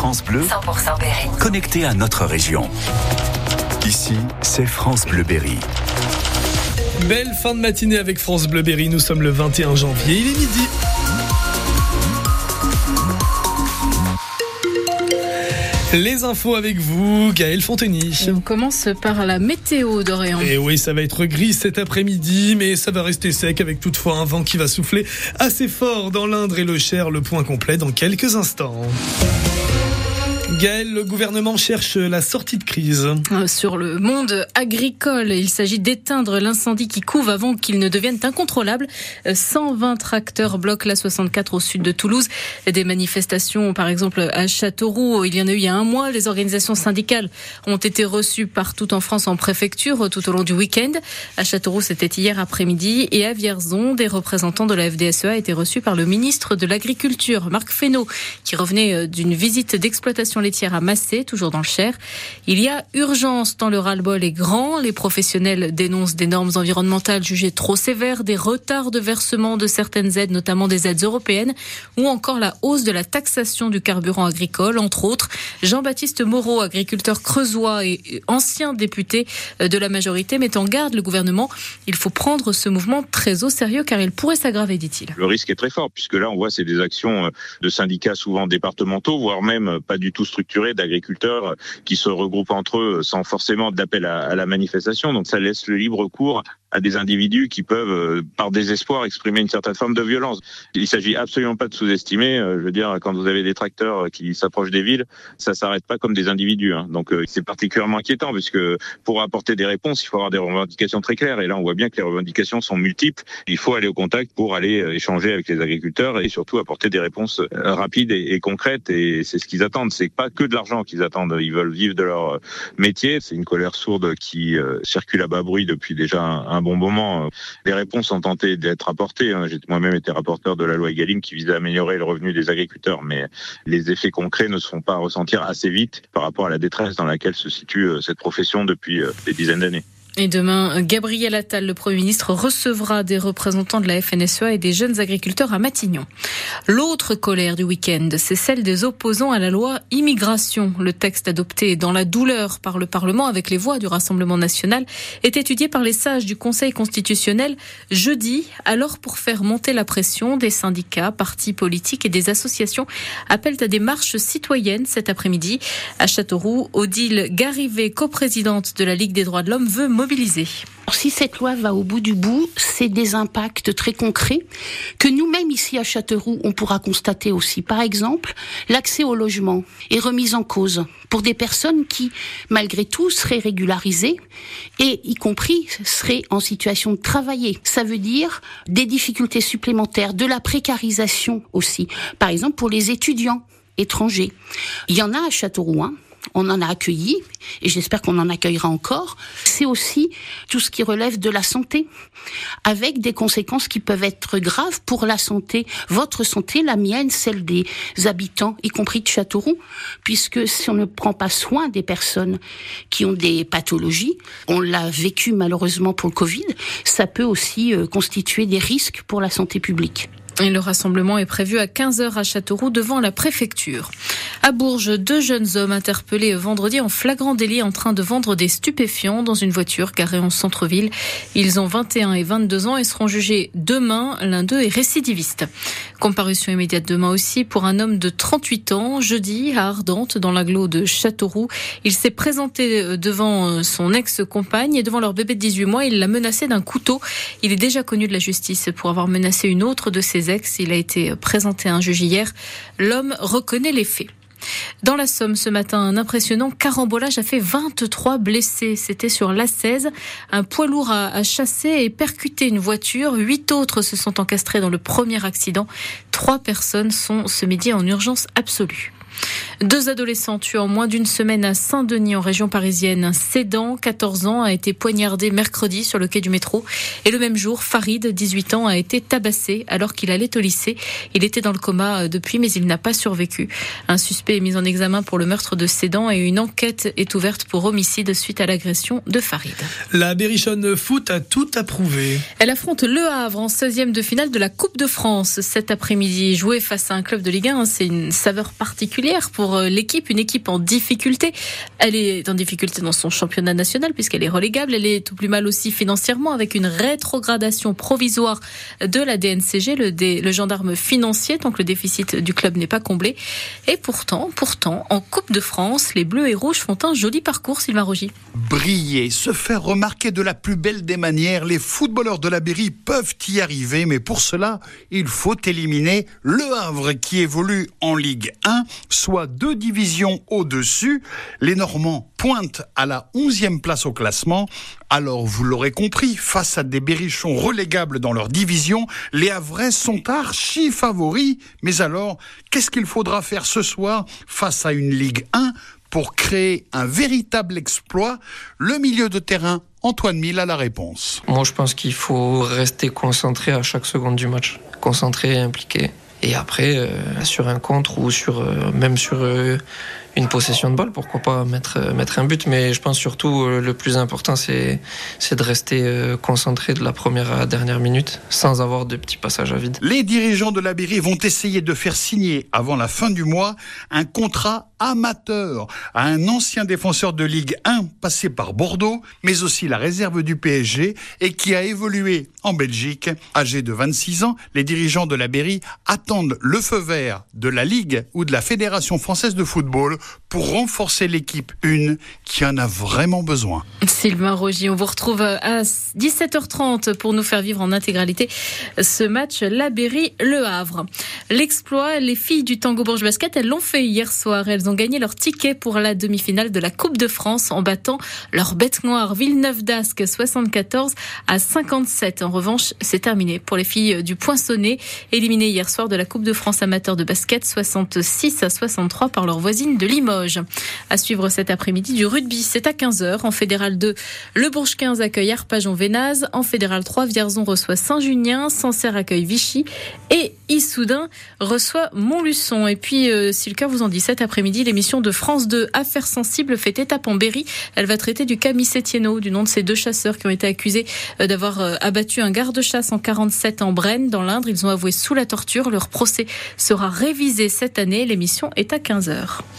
France Bleu, 100% Berry. connecté à notre région. Ici, c'est France Bleu Berry. Belle fin de matinée avec France Bleu Berry. Nous sommes le 21 janvier. Il est midi. Les infos avec vous, Gaël Fontenay. On commence par la météo d'Orient. Et oui, ça va être gris cet après-midi, mais ça va rester sec avec toutefois un vent qui va souffler assez fort dans l'Indre et le Cher. Le point complet dans quelques instants. Gaël, le gouvernement cherche la sortie de crise. Euh, Sur le monde agricole, il s'agit d'éteindre l'incendie qui couve avant qu'il ne devienne incontrôlable. Euh, 120 tracteurs bloquent la 64 au sud de Toulouse. Des manifestations, par exemple, à Châteauroux, il y en a eu il y a un mois. Les organisations syndicales ont été reçues partout en France en préfecture tout au long du week-end. À Châteauroux, c'était hier après-midi. Et à Vierzon, des représentants de la FDSEA étaient reçus par le ministre de l'Agriculture, Marc Fesneau, qui revenait euh, d'une visite d'exploitation laitière à Massé, toujours dans le Cher. Il y a urgence tant le ras-le-bol est grand. Les professionnels dénoncent des normes environnementales jugées trop sévères, des retards de versement de certaines aides, notamment des aides européennes, ou encore la hausse de la taxation du carburant agricole, entre autres. Jean-Baptiste Moreau, agriculteur creusois et ancien député de la majorité, met en garde le gouvernement. Il faut prendre ce mouvement très au sérieux car il pourrait s'aggraver, dit-il. Le risque est très fort puisque là on voit c'est des actions de syndicats souvent départementaux, voire même pas du tout structurés d'agriculteurs qui se regroupent entre eux sans forcément d'appel à la manifestation. Donc ça laisse le libre cours à des individus qui peuvent, euh, par désespoir, exprimer une certaine forme de violence. Il s'agit absolument pas de sous-estimer. euh, Je veux dire, quand vous avez des tracteurs qui s'approchent des villes, ça s'arrête pas comme des individus. hein. Donc euh, c'est particulièrement inquiétant puisque pour apporter des réponses, il faut avoir des revendications très claires. Et là, on voit bien que les revendications sont multiples. Il faut aller au contact pour aller euh, échanger avec les agriculteurs et surtout apporter des réponses euh, rapides et, concrètes. Et c'est ce qu'ils attendent. C'est pas que de l'argent qu'ils attendent. Ils veulent vivre de leur euh, métier. C'est une colère sourde qui euh, circule à bas bruit depuis déjà un, un bon moment. Les réponses ont tenté d'être apportées. hein. J'ai moi-même été rapporteur de la loi Egalim qui visait à améliorer le revenu des agriculteurs, mais les effets concrets ne se font pas ressentir assez vite par rapport à la détresse dans laquelle se situe euh, cette profession depuis euh, des dizaines d'années. Et demain, Gabriel Attal, le Premier ministre, recevra des représentants de la FNSEA et des jeunes agriculteurs à Matignon. L'autre colère du week-end, c'est celle des opposants à la loi immigration. Le texte adopté dans la douleur par le Parlement avec les voix du Rassemblement national est étudié par les sages du Conseil constitutionnel jeudi. Alors, pour faire monter la pression, des syndicats, partis politiques et des associations appellent à des marches citoyennes cet après-midi. À Châteauroux, Odile Garivet, coprésidente de la Ligue des droits de l'homme, veut si cette loi va au bout du bout, c'est des impacts très concrets que nous-mêmes ici à Châteauroux, on pourra constater aussi. Par exemple, l'accès au logement est remis en cause pour des personnes qui, malgré tout, seraient régularisées et y compris seraient en situation de travailler. Ça veut dire des difficultés supplémentaires, de la précarisation aussi. Par exemple, pour les étudiants étrangers. Il y en a à Châteauroux, hein. On en a accueilli et j'espère qu'on en accueillera encore. C'est aussi tout ce qui relève de la santé, avec des conséquences qui peuvent être graves pour la santé, votre santé, la mienne, celle des habitants, y compris de Châteauroux, puisque si on ne prend pas soin des personnes qui ont des pathologies, on l'a vécu malheureusement pour le Covid, ça peut aussi euh, constituer des risques pour la santé publique. Et le rassemblement est prévu à 15h à Châteauroux devant la préfecture. À Bourges, deux jeunes hommes interpellés vendredi en flagrant délit en train de vendre des stupéfiants dans une voiture garée en centre-ville. Ils ont 21 et 22 ans et seront jugés demain. L'un d'eux est récidiviste. Comparution immédiate demain aussi pour un homme de 38 ans, jeudi à Ardentes, dans l'agglo de Châteauroux. Il s'est présenté devant son ex-compagne et devant leur bébé de 18 mois. Il l'a menacé d'un couteau. Il est déjà connu de la justice pour avoir menacé une autre de ses Il a été présenté à un juge hier. L'homme reconnaît les faits. Dans la Somme ce matin, un impressionnant carambolage a fait 23 blessés. C'était sur l'A16. Un poids lourd a, a, chassé et percuté une voiture. Huit autres se sont encastrés dans le premier accident. Trois personnes sont ce midi en urgence absolue. Deux adolescents tués en moins d'une semaine à Saint-Denis en région parisienne. Un Cédant, 14 ans, a été poignardé mercredi sur le quai du métro. Et le même jour, Farid, 18 ans, a été tabassé alors qu'il allait au lycée. Il était dans le coma depuis, mais il n'a pas survécu. Un suspect est mis en examen pour le meurtre de Cédant et une enquête est ouverte pour homicide suite à l'agression de Farid. La Berrichonne Foot a tout approuvé. Elle affronte Le Havre en 16e de finale de la Coupe de France cet après-midi. Jouer face à un club de Ligue 1, c'est une saveur particulière pour pour euh, l'équipe, une équipe en difficulté. Elle est en difficulté dans son championnat national puisqu'elle est relégable. Elle est tout plus mal aussi financièrement avec une rétrogradation provisoire de la DNCG, le, le gendarme financier, tant que le déficit du club n'est pas comblé. Et pourtant, pourtant, en Coupe de France, les Bleus et Rouges font un joli parcours, Sylvain Rogy. Briller, se faire remarquer de la plus belle des manières, les footballeurs de la Berry peuvent y arriver, mais pour cela, il faut éliminer le Havre qui évolue en Ligue 1, soit deux divisions au-dessus. Les Normands pointent à la 11e place au classement. Alors, vous l'aurez compris, face à des berrichons relégables dans leur division, les Havrais sont archi favoris. Mais alors, qu'est-ce qu'il faudra faire ce soir face à une Ligue 1 pour créer un véritable exploit? Le milieu de terrain Antoine Mille a la réponse. Moi, je pense qu'il faut rester concentré à chaque seconde du match. Concentré et impliqué. Et après, euh, sur un contre ou sur, euh, même sur euh, une possession de balle, pourquoi pas mettre, mettre un but. Mais je pense surtout le plus important, c'est, de rester concentré de la première à la dernière minute sans avoir de petits passages à vide. Les dirigeants de la vont essayer de faire signer avant la fin du mois un contrat amateur à un ancien défenseur de Ligue 1 passé par Bordeaux, mais aussi la réserve du PSG et qui a évolué en Belgique. Âgé de 26 ans, les dirigeants de la attendent le feu vert de la Ligue ou de la Fédération française de football pour renforcer l'équipe 1 qui en a vraiment besoin. Sylvain Rogier, on vous retrouve à 17h30 pour nous faire vivre en intégralité ce match La Berry-Le Havre. L'exploit, les filles du Tango Bourges Basket, elles l'ont fait hier soir. Elles ont gagné leur ticket pour la demi-finale de la Coupe de France en battant leur bête noire Villeneuve d'Ascq 74 à 57. En revanche, c'est terminé pour les filles du Poinçonnet, éliminées hier soir de la Coupe de France amateur de basket 66 à 63 par leur voisine de Limoges. À suivre cet après-midi du rugby, c'est à 15h. En Fédéral 2, le Bourges 15 accueille Arpajon-Vénaz. En Fédéral 3, Vierzon reçoit Saint-Junien. Sancerre accueille Vichy. Et Issoudun reçoit Montluçon. Et puis, euh, si le cœur vous en dit, cet après-midi, l'émission de France 2 Affaires sensibles fait étape en Berry. Elle va traiter du cas Missetieno, du nom de ces deux chasseurs qui ont été accusés euh, d'avoir euh, abattu un garde-chasse en 47 en Brenne, dans l'Indre. Ils ont avoué sous la torture. Leur procès sera révisé cette année. L'émission est à 15h.